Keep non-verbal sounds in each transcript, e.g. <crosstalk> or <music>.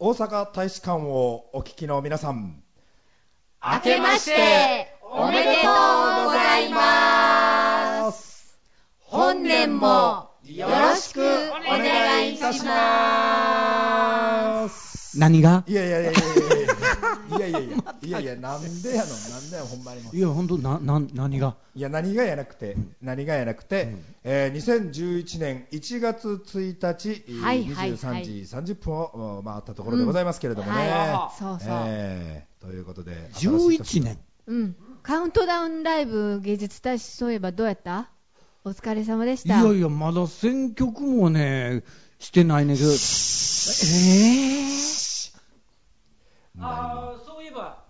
大阪大使館をお聞きの皆さん、明けましておめでとうございます。本年もよろしくお願いいたします。何が？いやいやいやいやいやいやいやいやいやいや <laughs> なんでやのなんでやほんまにもう。いや、本当な、な、何が？いや何がやなくて、何がやなくて、えー2011年1月1日、えーはいはいはい。23時30分を回ったところでございますけれどもね、はい、そうそう、えーということで11年。うん。カウントダウンライブ芸術大使そういえばどうやった？お疲れ様でした。いやいや、まだ選曲もね、してないねんけど。えああそういえば。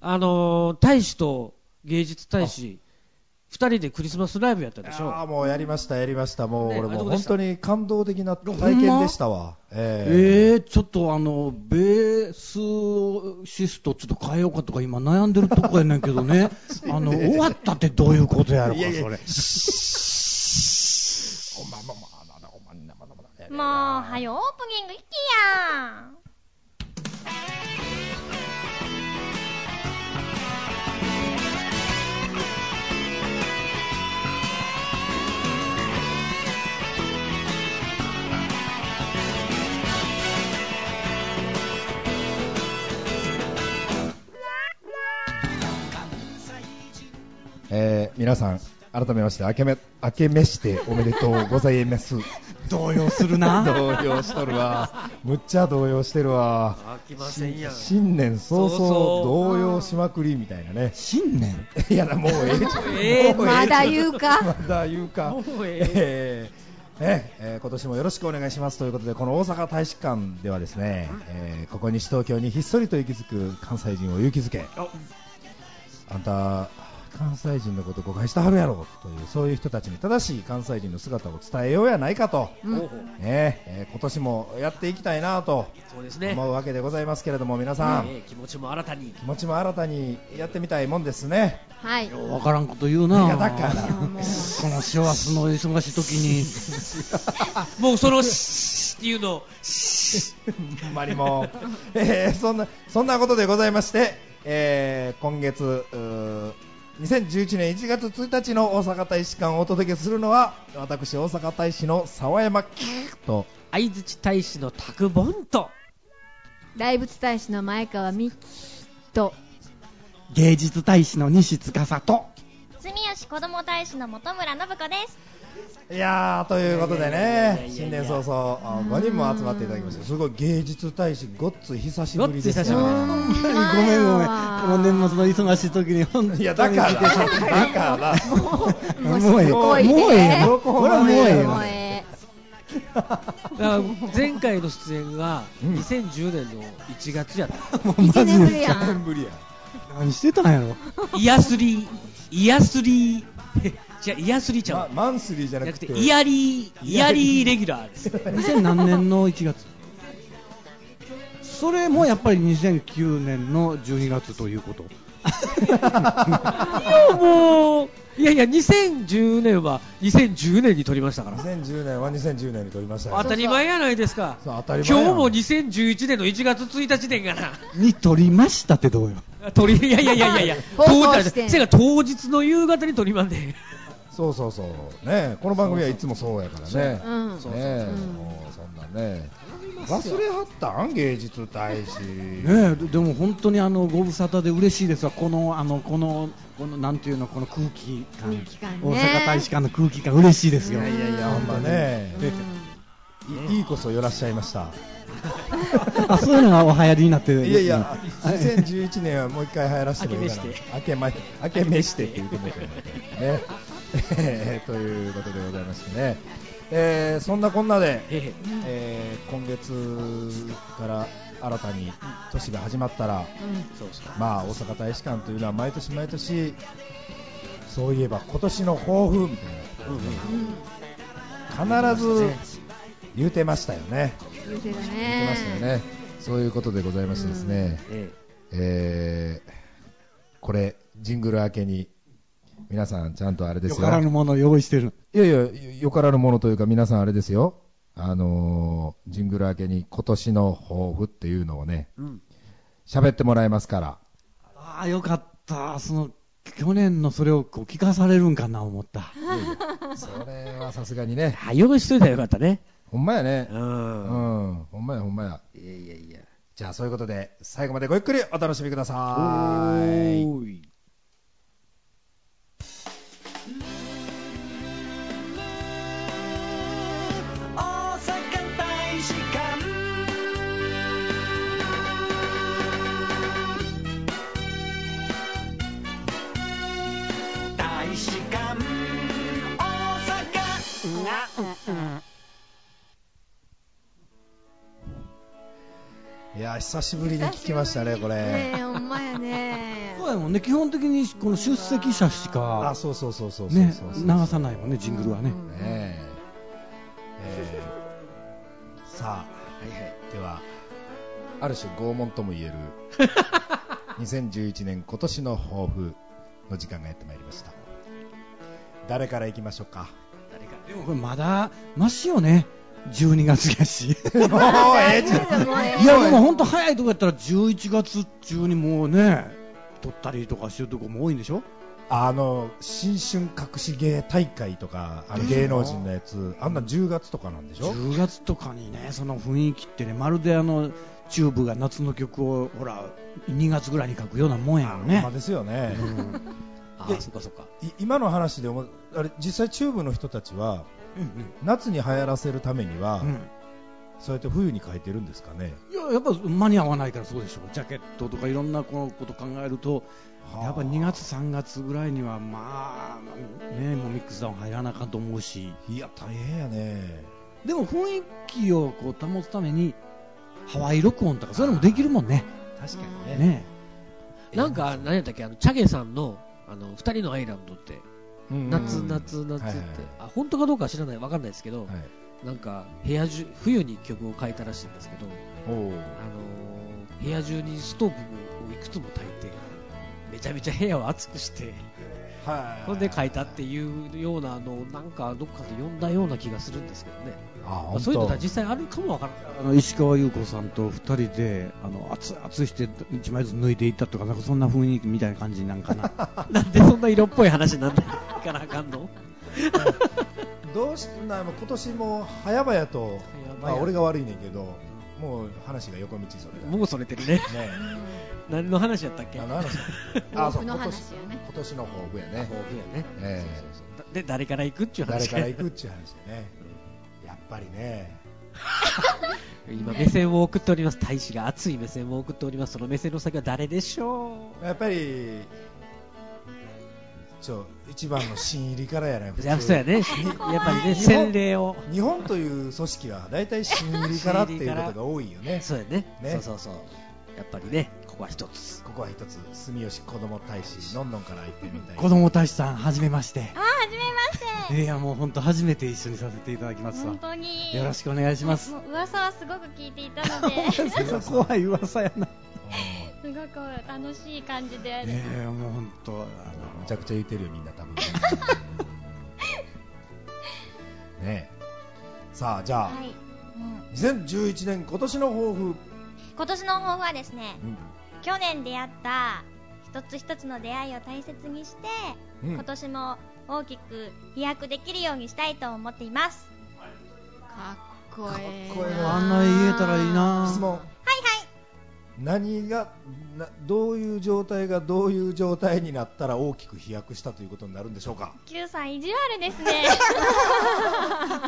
あの大使と芸術大使2人でクリスマスライブやったでしょ。ああもうやりましたやりました。もう、ね、俺も本当に感動的な体験でしたわ、えー、えー、ちょっとあのベースシストちょっと変えようかとか今悩んでるとこやねんけどね。<laughs> あの終わったってどういうことやろかそれ。<laughs> お前ももうはよオープニングいきやえー皆さん改めまして明けめ明けめしておめでとうございます。<laughs> 動揺するな。<laughs> 動揺しとるわ。むっちゃ動揺してるわ。飽きませんやん。新年早々そうそう。動揺しまくりみたいなね。新年？<laughs> いやだもうええじゃん。まだ言うまか。だ言うか。もうええ。ーねえー今年もよろしくお願いします。ということでこの大阪大使館ではですね、えーここ西東京にひっそりと息づく関西人を勇気づけあ。あんた関西人のこと誤解してはるやろというそういう人たちに正しい関西人の姿を伝えようやないかと、うんねえー今年もやっていきたいなとそうですね。思うわけでございますけれども皆さん、ええ気持ちも新たに。気持ちも新たにやってみたいもんですねはい。わからんこと言うな。いやだからこの師走の忙しい時に。<laughs> もうその、っていうのを、ほんまにもう、えーそんなそんなことでございまして、えー今月2011年1月1日の大阪大使館をお届けするのは私大阪大使の沢山キーと相槌大使のタクボンと、大仏大使の前川美樹と、芸術大使の西司と。住吉子ども大使の本村信子です。いやーということでね新年早々あ5人も集まっていただきましたすごい芸術大使ごっつい久しぶりですねごめんごめん。この年末の忙しい時に本当に。いやだからだから。もうええもうええよ。ここれはもうええよ。もうえ前回の出演がうん2010年の1月やった。もうえ一年ぶりにや1年ん。ぶりや何してたんやろ。イヤスリー、イヤスリー、じゃイヤスリーちゃう。まマンスリーじゃなくて、イヤリー、イヤリーレギュラーです。<laughs> 2000何年の1月それもやっぱり2009年の12月ということ。いや、もう、いやいや、2010年は2010年に撮りましたから。2010年は2010年に撮りましたよ当たり前やないですか。そう当たり前やん今日も2011年の1月1日年がな。に撮りましたってどうよ。撮り、いやいやいやいやいや、放送してんせやから当日の夕方に撮りまんで。そうそうそう。ねこの番組はいつもそうやからね。うんねそう。うん。もうそんなね。忘れはったん？芸術大使。ねえでも本当にあのご無沙汰で嬉しいですわ、このあのこのこのなんていうのこの空気感、空気感ね。大阪大使館の空気感嬉しいですよ。いやいやいやほんまね。うん。いいいこそよらっしゃいました。<laughs> あそういうのがお流行りになってる。いやいや2011年はもう一回流行らせてもいいかな明けめして。明けま明けめしてって言ってもいいかなね。えー <laughs> ということでございましてね。えーそんなこんなでええ。ー今月から新たに年が始まったら、そうそう。まあ、大阪大使館というのは毎年毎年そういえば今年の抱負みたいな。必ず言うてましたよね。言うてましたよね。そういうことでございましてですね、ええーこれジングル明けに皆さんちゃんとあれですよよからぬものを用意してる。いやいやよからぬものというか皆さんあれですよあのージングル明けに今年の抱負っていうのをね、うん。喋ってもらえますから。ああ、よかった。その、去年のそれをこう聞かされるんかな思った。それはさすがにね、あ、用意しといたらよかったね。ほんまやね。う。うんん、ほんまやほんまや。いやいやいや。じゃあそういうことで、最後までごゆっくりお楽しみください。阪大使館大使館大阪いや、久しぶりに聞きましたね、これ。ねえ、ほんまやね。<laughs> そうやもんね、基本的にこの出席者しあ、か、そうそうそうそうそうねそうそう、流さないもんね、ジングルはね。ねある種拷問とも言える、<laughs> 2011年今年の抱負の時間がやってまいりました。誰から行きましょうか？でもこれまだ、マシよね？12月やし。<laughs> もうええじゃん。いや、でも本当早いとこやったら11月中にもうね、撮ったりとかしてるとこも多いんでしょ？あの、新春隠し芸大会とか、あの芸能人のやつ、あんな10月とかなんでしょ ?10 月とかにね、その雰囲気ってね、まるであの、チューブが夏の曲を、ほら、2月ぐらいに書くようなもんやよほんねま。ですよね。あでそっかそっか。い今の話でも、あれ、実際チューブの人たちは、うん夏に流行らせるためには、うんうんそうやって冬に書いてるんですかね。いや、やっぱ間に合わないからそうでしょ。ジャケットとかいろんなこのこと考えると、やっぱ2月、3月ぐらいには、まあ、ね、もうミックスダウン入らなあかんと思うし、いや、大変やね。でも雰囲気をこう保つために、ハワイ録音とかそういうのもできるもんね。確かにね。ね。なんか、何やったっけ、あの、チャゲさんの、あの、二人のアイランドって、うん夏、夏、夏って、はいはいあ、本当かどうかは知らない、わかんないですけど、はい。なんか、部屋中、冬に曲を書いたらしいんですけど、あのー部屋中にストーブをいくつも焚いて、めちゃめちゃ部屋を熱くして、はい。それで書いたっていうようなのを、なんかどっかで読んだような気がするんですけどね。あ、そういうのが実際あるかもわからない。あの石川優子さんと2人で、あの熱々して1枚ずつ抜いていったとか、なんかそんな雰囲気みたいな感じなんかな。<laughs> なんでそんな色っぽい話なんだいかなあかんのどうしてな今年も早々と、まあ、俺が悪いねんけど、もう話が横道それだ。もうそれてるね。ね何の話やったっけ？あの話。<laughs> 抱負の今年。今年の抱負やね。抱負やね。ええそうそうそうで、誰から行くっていう話誰から行くっていう話でね。やっぱりね。<laughs> 今、目線を送っております。大使が熱い目線を送っております。その目線の先は誰でしょやっぱり、ちょ、一番の新入りからやね。普う通やそうやね。やっぱりね、日本洗礼を。日本という組織は大体新入りからっていうことが多いよね。<laughs> そうやね。ねそうそうそう。やっぱりね、ここは一つ。ここは一つ、住吉子供大使、のんのんから行ってみたい。子供大使さん、はじめまして。あ、はじめまして。いや、もう本当初めて一緒にさせていただきますわ本。当に。よろしくお願いします噂はすごく聞いていたので、<laughs> すそこ怖い噂やな。ごく楽しい感じで。ねえ、もう本当、あうんめちゃくちゃ言ってるよ、みんな多分。<laughs> ねえ。さあ、じゃあ、はい。うん2011年今年の抱負。今年の抱負はですね、うん去年出会った一つ一つの出会いを大切にして、うん今年も大きく飛躍できるようにしたいと思っています。かっこええかっこええのあんな言えたらいいな。質問。はいはい。何がなどういう状態がどういう状態になったら大きく飛躍したということになるんでしょうか？Q さん意地悪ですね。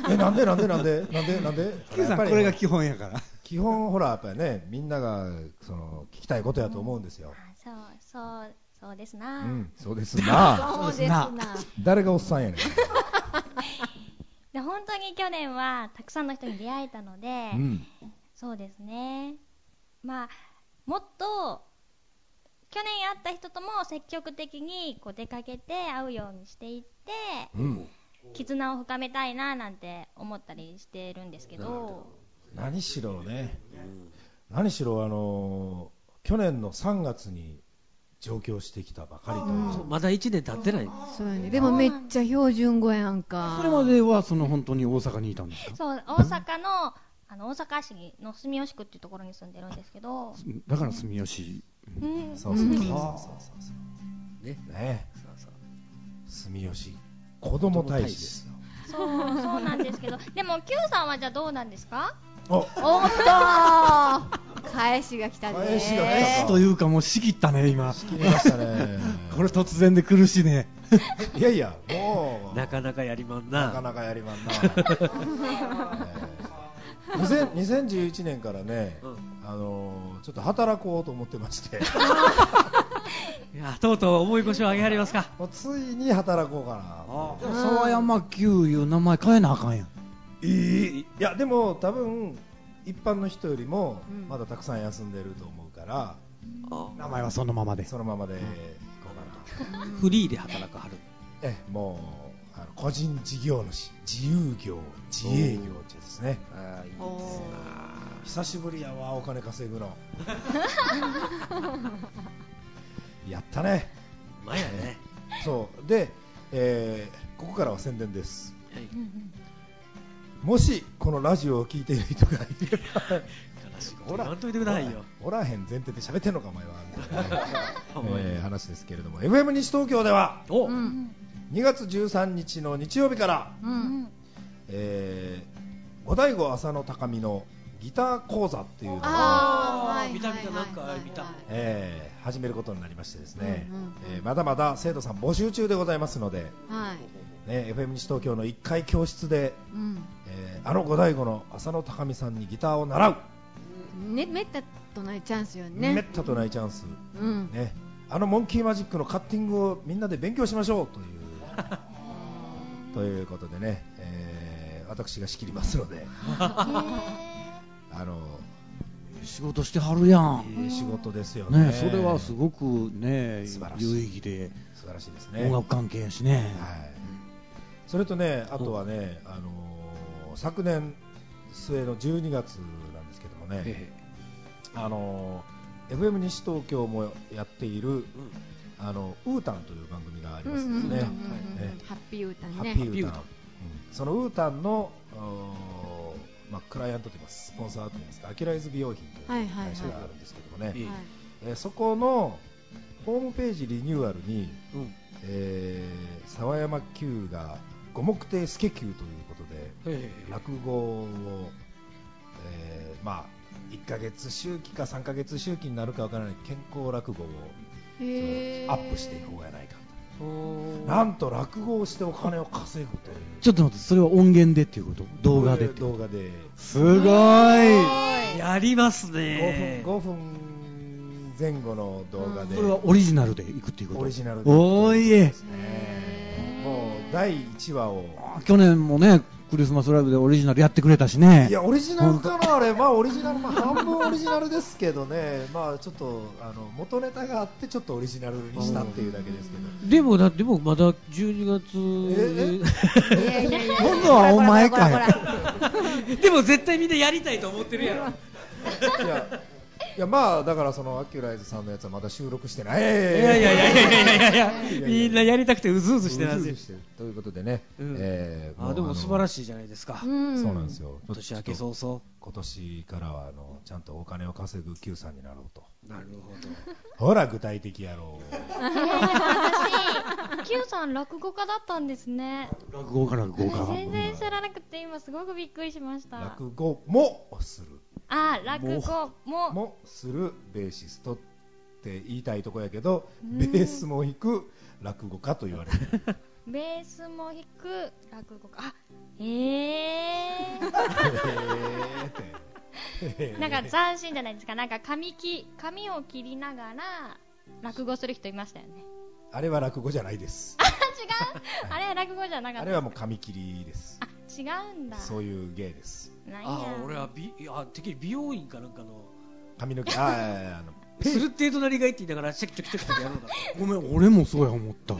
<laughs> えなんでなんでなんで？なんでなんで？Q さん、これが基本やから。基本ほらやっぱりねみんながその聞きたいことやと思うんですよ、あそうそうそうですうな。ん、そうですなそうですな。誰がおっさんやねん、<laughs> で本当に去年はたくさんの人に出会えたので、うん、そうですね。まあもっと去年会った人とも積極的にこう出かけて会うようにしていって、うん、絆を深めたいななんて思ったりしてるんですけど、何しろね。何しろあの去年の3月に上京してきたばかりという。そうまだ1年経ってない。そうやね。でもめっちゃ標準語やんか。それまではその本当に大阪にいたんですか？そう、大阪の、あの、大阪市の住吉区っていうところに住んでるんですけど、だから住吉。うん、そうそうそう。そうそうね。ね。そうそう。住吉子供大使ですよ。そう、そうなんですけど、でも、Q さんはじゃあどうなんですか？おおっとー。返しが来たね。返しが来たというかもう仕切ったね今。切りましたね。<laughs> これ突然で苦しいね。いやいやもう。なかなかやりまんな。なかなかやりまんな、えー2000 2011年からね、うん。あのーちょっと働こうと思ってまして。<laughs> いや、とうとう重い腰を上げはりますか。<laughs> もうついに働こうかな。でも沢山久いう名前変えなあかんやん。いいいやでも多分一般の人よりもうん。まだたくさん休んでると思うから、名前はそのままで。そのままでいこうかな。とフリーで働くはる。ええもうあの個人事業主自由業自営業ってやつですね。ああ、いいおです久しぶりやわお金稼ぐの。<laughs> やったね。な。前やね。そう。で、えーここからは宣伝です。はい。もしこのラジオを聞いている人がいれば悲しいこと言わんといてくださいよ。おらへん前提で喋ってんのかお前は。みたいなね。<laughs> えー話ですけれども。FM 西東京ではおうん。2月13日の日曜日から、う。うんんえー、五醍醐浅野高見のギター講座っていうのを、あー、はい。見た見たなんかはい見たえー始めることになりましてですね、うんうんうんえーまだまだ生徒さん募集中でございますので、はい。ね、FM 西東京の1階教室で、うん。えーあの五醍醐の浅野高見さんにギターを習う、ね、めったとないチャンスよめっね。たとないチャンス、うん。ね、あのモンキーマジックのカッティングをみんなで勉強しましょうという <laughs> ということでね、えー私が仕切りますので <laughs> あの仕事してはるやん。いい仕事ですよね。ねそれはすごくね素晴らしい。有意義で素晴らしいですね。音楽関係やしね。はい、それとねあとはね、あのー昨年末の12月なんですけどもね、えあのー FM 西東京もやっている、あのウータンという番組がありうんますですね、ハッピーウータンハね。ッピーウータン、ハッピーウータン。うん。そのウータンの、まあ、クライアントといいます。スポンサーといいますかアキライズ美容品というはいはいはい会社があるんですけどもね、えそこのホームページリニューアルに、うん。えー沢山久が五目亭助久ということでええ。落語を、えーまあ1ヶ月周期か3ヶ月周期になるかわからない健康落語をアップしていこうやないかなんと落語をしてお金を稼ぐという。ちょっと待ってそれは音源でっていうこと？動画でって動画で。すごい。やります5ね。分 ,5 分前後の動画で。それはオリジナルでいくっていうこと？オリジナルでおーいえ。ねもう第1話を。あ去年もねクリスマスライブでオリジナルやってくれたしね。いやオリジナルかなあれ。まあオリジナルまあ半分オリジナルですけどね。まあちょっとあの元ネタがあってちょっとオリジナルにしたっていうだけですけど。でもだってもうまだ12月。いやいやいや。今度はお前かよ。でも絶対みんなやりたいと思ってるやろ。いやいやまあだからそのアキュライズさんのやつはまだ収録してない。いやいやいやいやいやいやいや。みんなやりたくてうずうずしてないということでね、うえあでも素晴らしいじゃないですか、そうなんですよ。今年明け早々。今年からはあのちゃんとお金を稼ぐ Q さんになろうと。なるほど。ほら具体的やろう。私 Q さん落語家だったんですね。落語家落語家。全然知らなくて今すごくびっくりしました。落語もする。あ、落語も。もするベーシストって言いたいとこやけどうんベースも弾く落語家と言われる <laughs> ベースも弾く落語家。あ、えー。へーってなんか斬新じゃないですか。なんか髪き髪を切りながら落語する人いましたよね。あれは落語じゃないですあ、違う。あれは落語じゃなかった。あれはもう髪切りですあ、違うんだ。そういう芸ですなんや。あ俺は美あてっきり美容院かなんかの髪の毛あああの <laughs> するってえ隣がいって言いながらチェキチョキチョキチョキやろうかごめん俺もそうや思った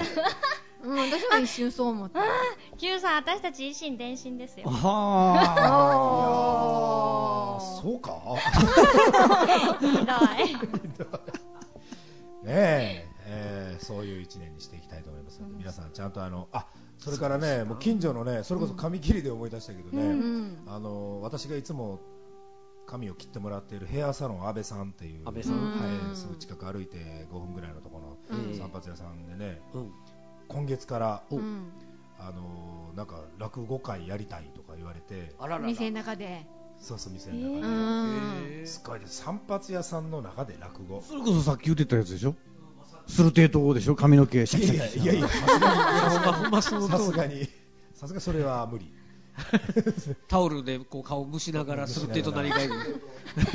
うん、私も一瞬そう思った。Q さん、私たち一心伝心ですよ。ああーそうかひどい。ねえ2011年にしていきたいと思いますので、皆さんちゃんとあのあそれからねもう近所のねそれこそ髪切りで思い出したけどね、うんあの私がいつも髪を切ってもらっているヘアサロン安倍さんっていう安倍さん？はい、すぐ近く歩いて5分ぐらいのところうん。の散髪屋さんでね、うん。今月からうん。あのなんか落語会やりたいとか言われてあららら。店の中で。そうそう店うの中んで、すごいです散髪屋さんの中で落語。それこそさっき言ってたやつでしょ？する程度でしょ髪の毛シャキいシャキやいやいやさすがにさすがにさすがにそれは無理。タオルでこう顔蒸しながらする程度何かいる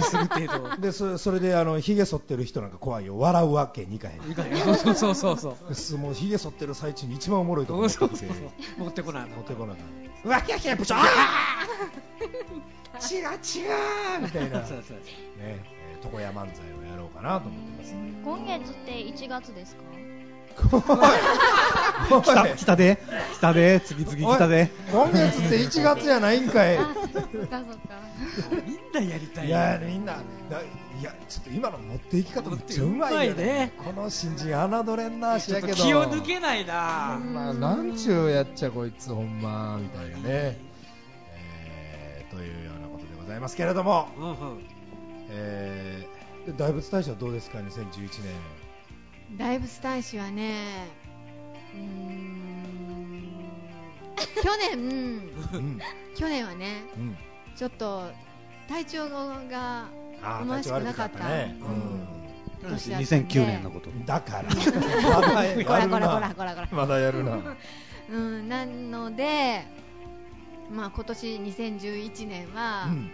する程度で <laughs> それそれであのひげ剃ってる人なんか怖いよ。笑うわけにいかへん。そうそうそうそう。すもうひげ剃ってる最中に一番おもろいとこそう持ってそうそう持ってこない持ってこなかったわきゃきゃぶちょあー。違う違うみたいな。ね、そうそう。えー床屋漫才をかなと思ってます。今月って1月ですか？<laughs> 来た来たで。来たで。次々来たで。今月って1月じゃないんかい。あそっかそっか。みんなやりたい。いやみんな。だいやちょっと今の持っていき方めっちゃうまいようまいね。この新人侮れんなしやけど。気を抜けないな。まあ、なんちゅうやっちゃこいつほんまみたいなね、えーというようなことでございますけれども、うんうん。えーで大仏大使はどうですか2011年。大仏大使はねうーん去年。うん。<laughs> 去年はねうん。ちょっと体調が思わしくなかった。体調悪かね。うん。年だったんで2009年のこと。うん、だから。まだやるなこらこら。まだやるな。<laughs> うんなのでまあ今年2011年は、うん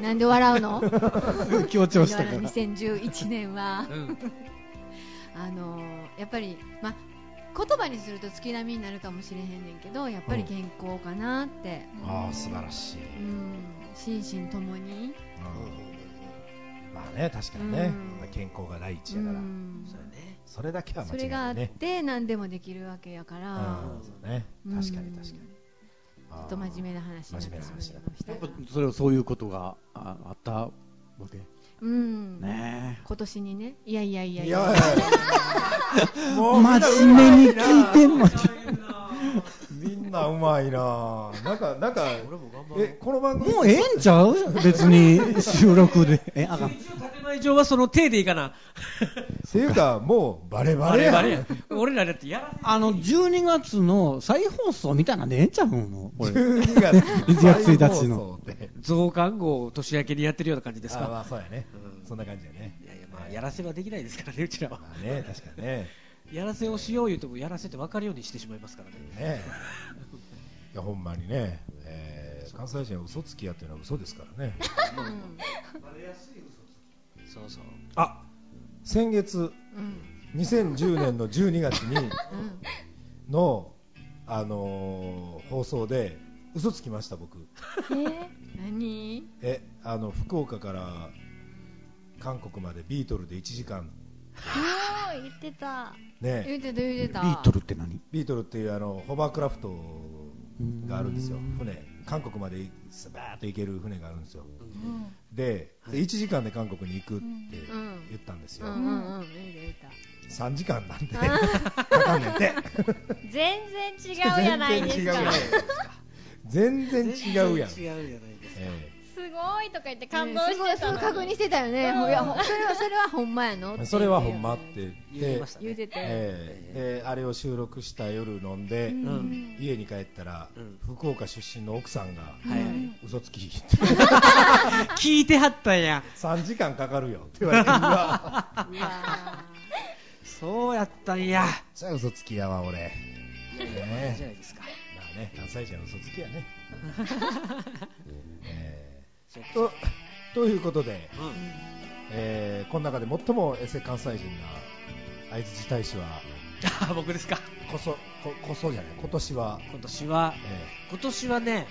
なんで笑うの？<laughs> 強調したから。2011年は。うん。あのやっぱりまあ言葉にすると月並みになるかもしれへんねんけどやっぱり健康かなって、ああ素晴らしい、うん、心身ともに、うん。まあね確かにね、うん。まあ健康が第一うやから、ん、そうやね。それだけは間違いそれがあっないねて何でもできるわけやから、うん。そうね。うん確かに確かに、ちょっと真面目な話になってしまいました。やっぱそれはそういうことがああったわけ？うん、ね。今年にね。いやいやいやいいやや <laughs> もう真面目に聞いてんのみんなうまいな。なんかなんか俺も頑張ろう。えこの番組。もうええんちゃう？別に収録で。<laughs> えあかん。一応建前上はその手でいいかな。っていうかもうバレババレやん。レバレや俺らだってやらあの12月の再放送みたいなんでええんちゃうの？これ。12月1月1日の。増刊号を年明けにやってるような感じですあまかあそうやね、うん。そんな感じやね。いやいやまあやらせはできないですからねうちらは。まあね確かにねやらせをしよう言うてもやらせって分かるようにしてしまいますからね。ね <laughs> いやほんまにね、えー関西人は嘘つきやっていうのは嘘ですからね。そうそう。あ先月うん。2010年の12月にうん。の、あのー放送で嘘つきました僕。え何？えあの福岡から韓国までビートルで1時間ー、言ってた。ね。言うてた言うてた。ビートルって何？ビートルっていうあのホバークラフトがあるんですよ。うん船。韓国までスバーッと行ける船があるんですよ。うん。でで1時間で韓国に行くってうん。言ったんですよ、うんうんうん。言うて言うた。3時間なんで。あかかんねんて。全然違うやないですか。全然違うや <laughs> ん。全然違うやないですか。えすごいとか言って感動してたのに。すごい確認してたよね、うん。いやほそれはそれはほんまやの？え <laughs> それはほんまって。言って言ってましたね。言うてて、ええ。であれを収録した夜飲んで、ん。家に帰ったら、うん。福岡出身の奥さんが、はい。嘘つき。<laughs> 聞いてはったんや。3時間かかるよ。って言われて <laughs> うわ。そうやったんや。じゃあ嘘つきやわ俺、じゃねないですか。まあね関西人は嘘つきやね、えーとということで、うんえーこの中で最もエセ関西人な相槌大使はあ僕ですか？こそここそじゃない今年は、今年はえ今年はね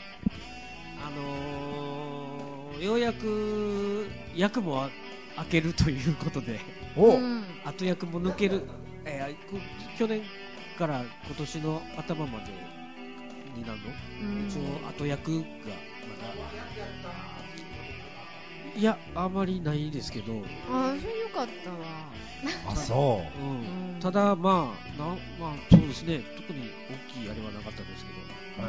あのーようやく役もあ開けるということでーお、うん。後役も抜ける、えーこ去年から今年の頭までになるの、うん。一応後役がまだいやあまりないですけど、ああそれよかったわ。あそう。ん。うん。ただまあなまあそうですね。特に大きいあれはなかったですけど。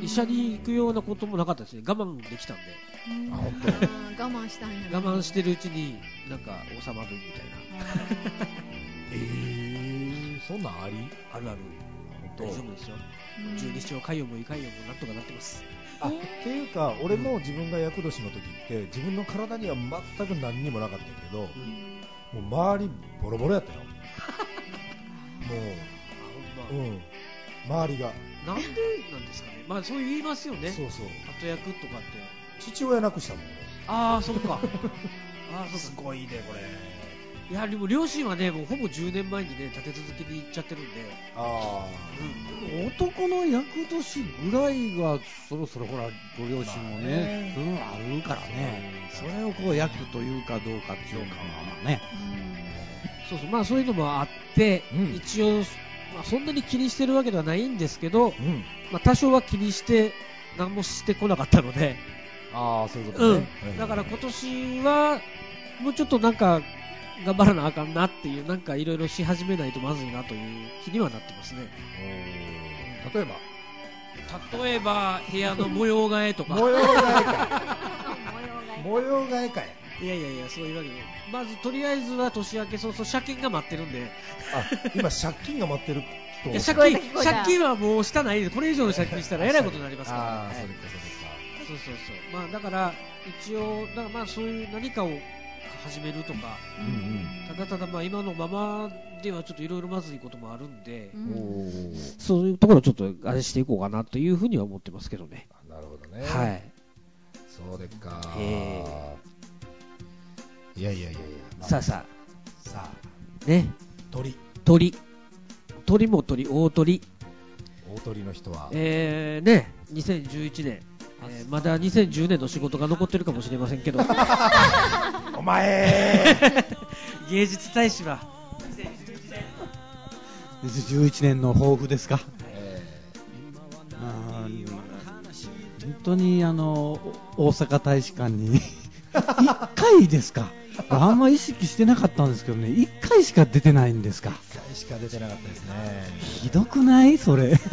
う、医者に行くようなこともなかったですね。我慢できたんで。うん。あ本あー <laughs> 我慢したんや。我慢してるうちになんか収まるみたいな。えー、そんなんあり？あるある大丈夫ですよ。十二指腸潰瘍も胃潰瘍もなんとかなってます。あっていうか俺も自分が厄年の時って自分の体には全く何にもなかったけど、もう周りボロボロやったよ。<laughs> もあほんま。ううん。周りが。なんでなんですかね。まあそう言いますよね。そうそう。後役とかって。父親亡くしたもんああそっか。<laughs> ああそっか。すごいねこれいやでも両親はねもうほぼ10年前にね立て続けに行っちゃってるんで、あ男の役年ぐらいがそろそろほらご両親もね、そういうのあるからね、それをこう役というかどうかっていうかはね、そうそう。まあそういうのもあって、うん。一応、まあ、そんなに気にしてるわけではないんですけど、あうん。まあ、多少は気にして何もしてこなかったので、ああそういうこうん。とね、だから今年はもうちょっとなんか頑張らなあかんなっていうなんかいろいろし始めないとまずいなという気にはなってますね。例えば。例えば部屋の模様替えとか。模様替えか。い <laughs> 模様替えかい。いやいやいやそういうわけで。まずとりあえずは年明け早々借金が待ってるんで。あ今借金が待ってる人いや借金借金はもうしたないです。これ以上の借金したらえらいことになりますから、ああはいそうですかそうですか。そうそうそう。まあだから一応だからまあそういう何かを始めるとかただただまあ今のままではちょっといろいろまずいこともあるんで、そういうところをちょっとあれしていこうかなというふうには思ってますけどね。なるほどね。はい。そうでっかへいやいやいやいや、まあさあさあ、ね、鳥。鳥。鳥も鳥、大鳥。大鳥の人は、えー、ね、2011年。えーまだ2010年の仕事が残ってるかもしれませんけど、<laughs> お前。<laughs> 芸術大使は、11年の抱負ですか、えあー本当にあのお大阪大使館に。<laughs> 1回ですか、あんま意識してなかったんですけどね、1回しか出てないんですか、ー、1回しか出てなかったですね。ひどくない？それ。<laughs>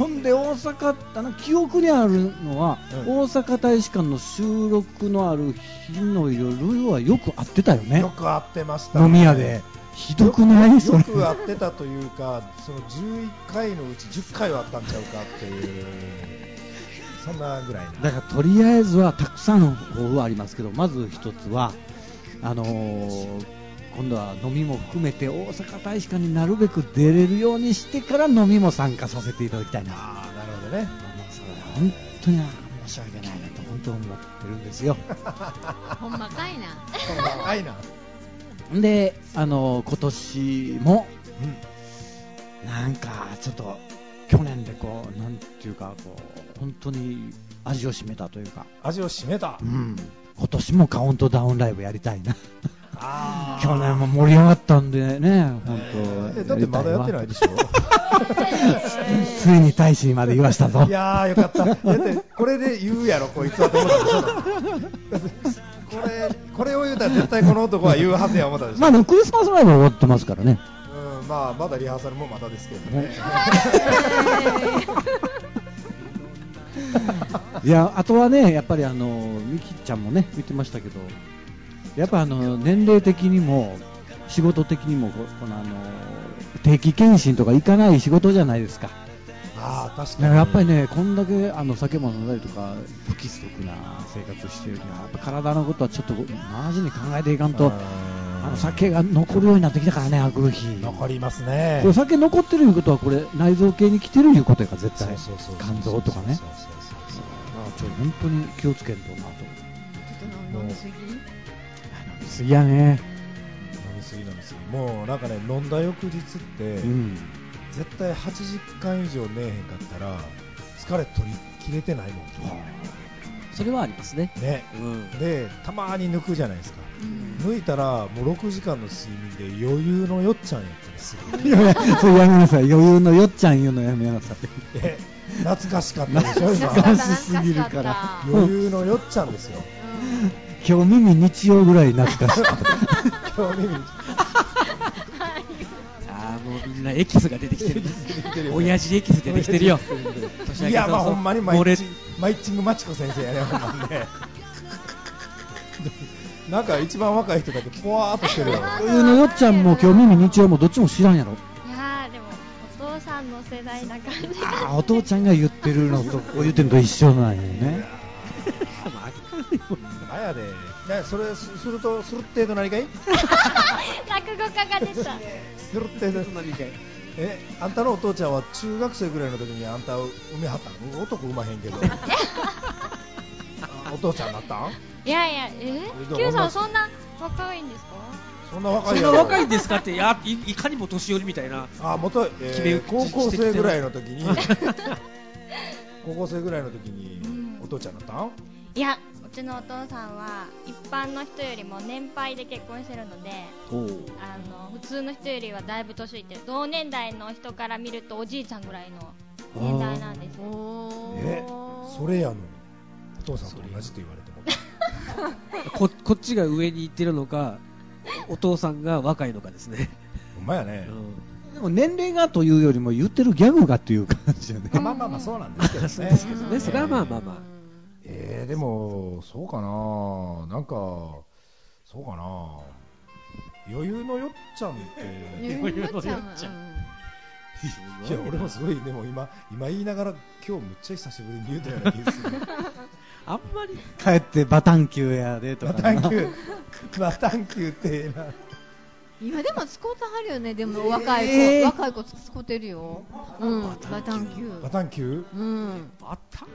ほほんで大阪あの記憶にあるのは、うん。大阪大使館の収録のある日の夜はよく会ってたよね。よく会ってました、飲み屋で。ひどくない？それ。よく会ってたというかその11回のうち10回はあったんちゃうかっていう。そんなぐらいな。だからとりあえずはたくさんの方法はありますけどまず一つはあのー今度は飲みも含めて大阪大使館になるべく出れるようにしてから飲みも参加させていただきたいなああなるほどね。それは本当に申し訳ないなと。本当思ってるんですよ。<laughs> ほんまかいな。若いな。であの今年もうんなんかちょっと去年でこうなんていうかこう本当に味を占めたというか、味を占めた。うん、今年もカウントダウンライブやりたいな。あ去年も盛り上がったんでね本当。えだってまだやってないでしょ。ついに大使にまで言わしたぞ。いやーよかった。だってこれで言うやろこいつはと思ったでしょ。これこれを言うたら絶対この男は言うはずや思ったでしょ、まあクリスマスライブは終わってますからね。うん、まあまだリハーサルもまだですけどね。<laughs> いやあとはねやっぱりあのミキちゃんもね言ってましたけどやっぱあの年齢的にも仕事的にもここのあの定期検診とか行かない仕事じゃないですか。ああ確かに。やっぱりねこんだけあの酒も飲んだりとか不規則な生活してるにはやっぱ体のことはちょっとマジに考えていかんとうんあの酒が残るようになってきたからねあくる日残りますね。これ酒残ってるいうことはこれ内臓系に来てるいうことやから絶対肝臓とかね。本当に気をつけんとなと。ちょっと飲みすぎ？すぎやね。飲みすぎ飲みすぎ。もうなんかね飲んだ翌日って、うん。絶対8時間以上寝えへんかったら疲れ取り切れてないもん。それはありますね。ね。うん。でたまに抜くじゃないですか。うん。抜いたらもう6時間の睡眠で余裕のよっちゃんやったりする。いやそれやめなさい。余裕のよっちゃん言うのやめなさいで懐かしかったでしょ今。<laughs> 懐かしすぎるから。<laughs> 余裕のよっちゃんですよ今日耳日曜ぐらい懐かしかった。<laughs> 今日耳に <laughs> ああ、もうみんなエキスが出てきてる。<laughs> 親父エキス出てきてるよ。いやまあほんまにマイチマイッチングマチコ先生やねほんまにねなんか一番若い人だけぽわーっとしてるよ余裕のよっちゃんも今日耳日曜もどっちも知らんやろ。いやーでもお父さんの世代な感じああ、お父ちゃんが言ってるのと、言ってるのと一緒なんよね。<laughs> なんやで。ねそれすするとするっての何かい？<laughs> 落語家が出た。するっての何かい？えあんたのお父ちゃんは中学生ぐらいの時にあんたを産めはったん男産まへんけど。あ <laughs> お父ちゃんだったん？いやいやえ？Q さんそんな若いんですか？そんな若そんいやろ。な若いんですかって、いやいいかにも年寄りみたいな。あ元、えー、高校生ぐらいの時に。高校生ぐらいの時にうん。お父ちゃんだったん？いやうちのお父さんは一般の人よりも年配で結婚してるのであの普通の人よりはだいぶ年いってる同年代の人から見るとおじいちゃんぐらいの年代なんですえー。それやのに。お父さんと同じと言われても。ここっちが上に行ってるのか、お父さんが若いのかですね。ほんまやね、でも年齢がというよりも言ってるギャグがっていう感じよね。まあまあまあそうなんですけどね。<laughs> そうですけどね。それはまあまあまあえー、でもそうかな。なんかそうかな。余裕のよっちゃんって余裕のよっちゃん。はいや俺もすごいでも今今言いながら今日むっちゃ久しぶりに言うたような気がする。<laughs> あんまり、帰ってバタン級やでとバか。な。タンキュー。バタンキューってな今でも使うたはるよね。でも若い子、えー若い子使ってるよ。うん。バタンキュー。バタンキュー？うん。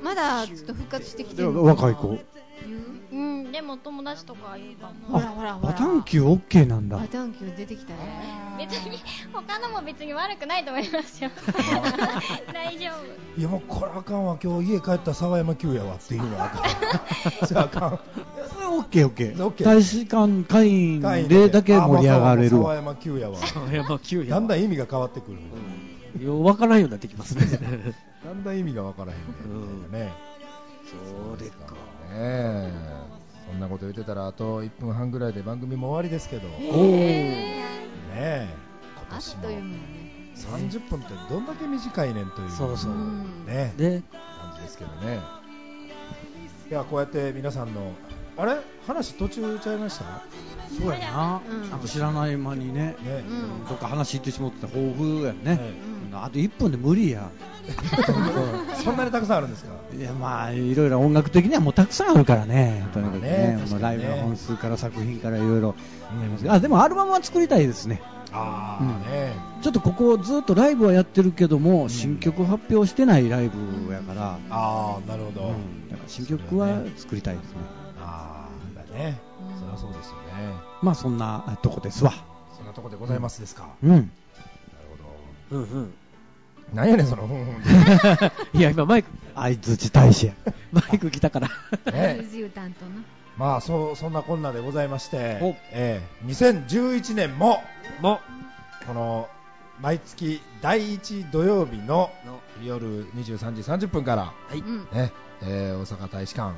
まだちょっと復活してきてでるも若い子。言う？うんでも友達とか言うかほもらほらほら。バタン級 OK なんだ。バ。タンキュー出てきたね別に他のも別に悪くないと思いますよ。<laughs> 大丈夫。いやもうこれあかんわ。今日家帰ったらバタンキューやわっていうのはあかん。じゃああかん。それ OK、OK。OK 大使館会員でだけ盛り上がれる。わ。沢山級やわいやまあ9やだんだん意味が変わってくる、よう分からんようになってきますね。<laughs> だんだん意味が分からへん。ね。そうでっか。こと言ってたらあと1分半ぐらいで番組も終わりですけど。え。今あっ年も。という間にね。30分ってどんだけ短いねんという。そうそう。うんね。で、感じですけどね。いやこうやって皆さんのあれ？話途中ちゃいました？そうやな。うん。なんか知らない間にね。ね、うん。どっか話行ってしまってた豊富やね。えあと1分で無理や。え <laughs> そんなにたくさんあるんですか？いやまあいろいろ音楽的にはもうたくさんあるからね、とにかくまあねライブの本数から作品からいろいろ。ありますけどあでもアルバムは作りたいですね、あうん。あね、ちょっとここずっとライブはやってるけども、新曲発表してないライブやから、ああなるほど、うん。だから新曲は作りたいですね、ね、うん。そりゃそうですよね。まあそんなとこですわ、そんなとこでございますですか、うん、なるほうんうん。どなんやねんそのふんふん。<laughs> いや、今マイク、相づち大使や、<laughs> マイク来たから。ね。まあそそんなこんなでございましてお、ええ2011年もも、この毎月第1土曜日の夜23時30分から、はい。うんねえー大阪大使館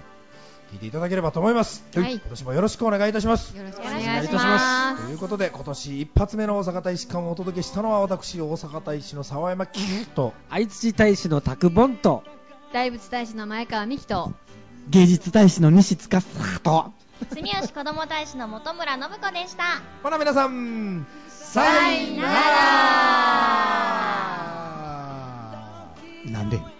聞いていただければと思います、はい。今年もよろしくお願いいたします。よろしくおお願いいたしまということで今年一発目の大阪大使館をお届けしたのは私大阪大使の沢山キーと。愛知大使の拓ボンと、す大仏大使の前川美希と。芸術大使の西司と、住吉子ども大使の本村信子でした。ほな皆さんさよなら。なんで？